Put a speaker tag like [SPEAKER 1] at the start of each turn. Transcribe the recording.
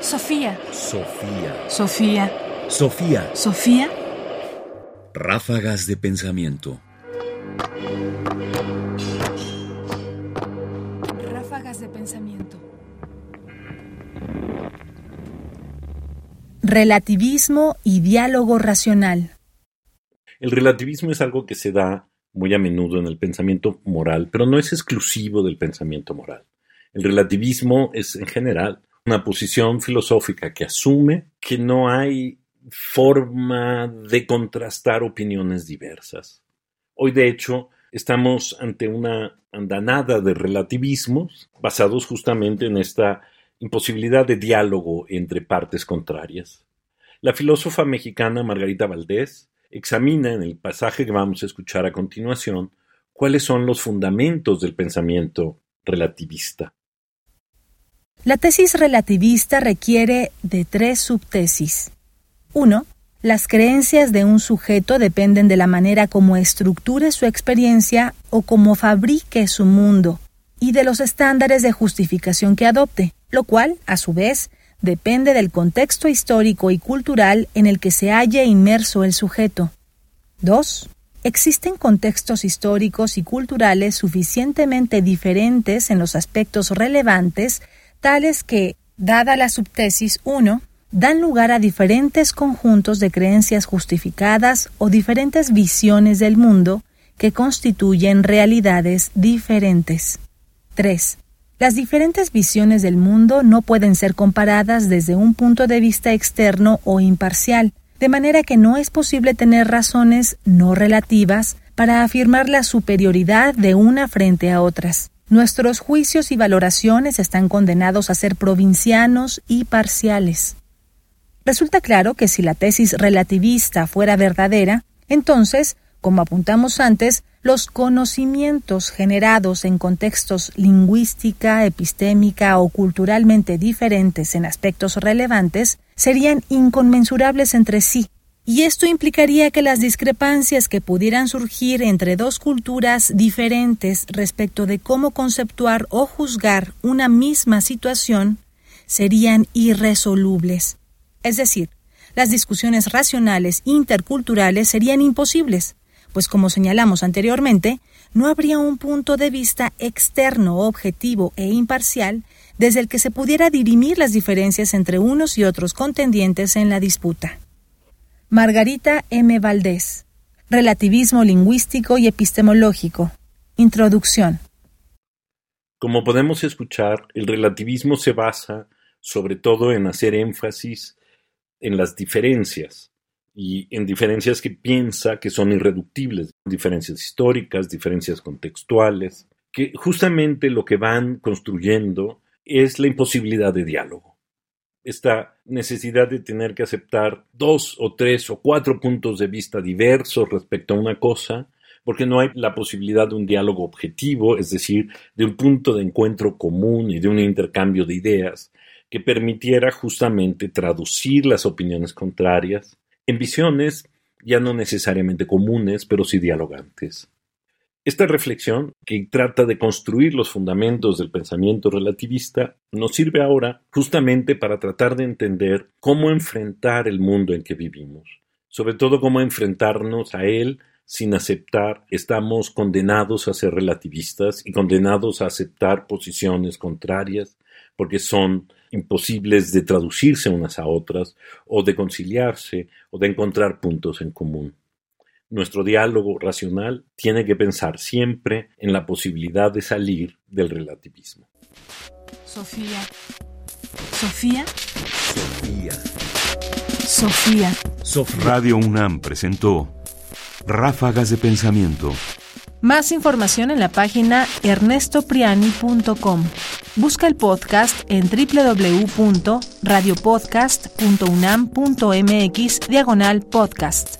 [SPEAKER 1] Sofía.
[SPEAKER 2] Sofía.
[SPEAKER 1] Sofía.
[SPEAKER 2] Sofía.
[SPEAKER 1] Sofía.
[SPEAKER 2] Ráfagas de pensamiento.
[SPEAKER 1] Ráfagas de pensamiento.
[SPEAKER 3] Relativismo y diálogo racional.
[SPEAKER 4] El relativismo es algo que se da muy a menudo en el pensamiento moral, pero no es exclusivo del pensamiento moral. El relativismo es en general una posición filosófica que asume que no hay forma de contrastar opiniones diversas. Hoy, de hecho, estamos ante una andanada de relativismos basados justamente en esta imposibilidad de diálogo entre partes contrarias. La filósofa mexicana Margarita Valdés examina en el pasaje que vamos a escuchar a continuación cuáles son los fundamentos del pensamiento relativista.
[SPEAKER 3] La tesis relativista requiere de tres subtesis. 1. Las creencias de un sujeto dependen de la manera como estructure su experiencia o como fabrique su mundo y de los estándares de justificación que adopte, lo cual, a su vez, depende del contexto histórico y cultural en el que se halle inmerso el sujeto. 2. Existen contextos históricos y culturales suficientemente diferentes en los aspectos relevantes tales que, dada la subtesis 1, dan lugar a diferentes conjuntos de creencias justificadas o diferentes visiones del mundo que constituyen realidades diferentes. 3. Las diferentes visiones del mundo no pueden ser comparadas desde un punto de vista externo o imparcial, de manera que no es posible tener razones no relativas para afirmar la superioridad de una frente a otras. Nuestros juicios y valoraciones están condenados a ser provincianos y parciales. Resulta claro que si la tesis relativista fuera verdadera, entonces, como apuntamos antes, los conocimientos generados en contextos lingüística, epistémica o culturalmente diferentes en aspectos relevantes serían inconmensurables entre sí y esto implicaría que las discrepancias que pudieran surgir entre dos culturas diferentes respecto de cómo conceptuar o juzgar una misma situación serían irresolubles. Es decir, las discusiones racionales interculturales serían imposibles, pues como señalamos anteriormente, no habría un punto de vista externo, objetivo e imparcial desde el que se pudiera dirimir las diferencias entre unos y otros contendientes en la disputa. Margarita M. Valdés. Relativismo lingüístico y epistemológico. Introducción.
[SPEAKER 4] Como podemos escuchar, el relativismo se basa sobre todo en hacer énfasis en las diferencias y en diferencias que piensa que son irreductibles, diferencias históricas, diferencias contextuales, que justamente lo que van construyendo es la imposibilidad de diálogo esta necesidad de tener que aceptar dos o tres o cuatro puntos de vista diversos respecto a una cosa, porque no hay la posibilidad de un diálogo objetivo, es decir, de un punto de encuentro común y de un intercambio de ideas que permitiera justamente traducir las opiniones contrarias en visiones ya no necesariamente comunes, pero sí dialogantes. Esta reflexión, que trata de construir los fundamentos del pensamiento relativista, nos sirve ahora justamente para tratar de entender cómo enfrentar el mundo en que vivimos, sobre todo cómo enfrentarnos a él sin aceptar, estamos condenados a ser relativistas y condenados a aceptar posiciones contrarias porque son imposibles de traducirse unas a otras o de conciliarse o de encontrar puntos en común. Nuestro diálogo racional tiene que pensar siempre en la posibilidad de salir del relativismo.
[SPEAKER 1] Sofía. Sofía.
[SPEAKER 2] Sofía.
[SPEAKER 1] Sofía.
[SPEAKER 2] Radio UNAM presentó Ráfagas de Pensamiento.
[SPEAKER 3] Más información en la página ernestopriani.com. Busca el podcast en www.radiopodcast.unam.mx diagonal podcast.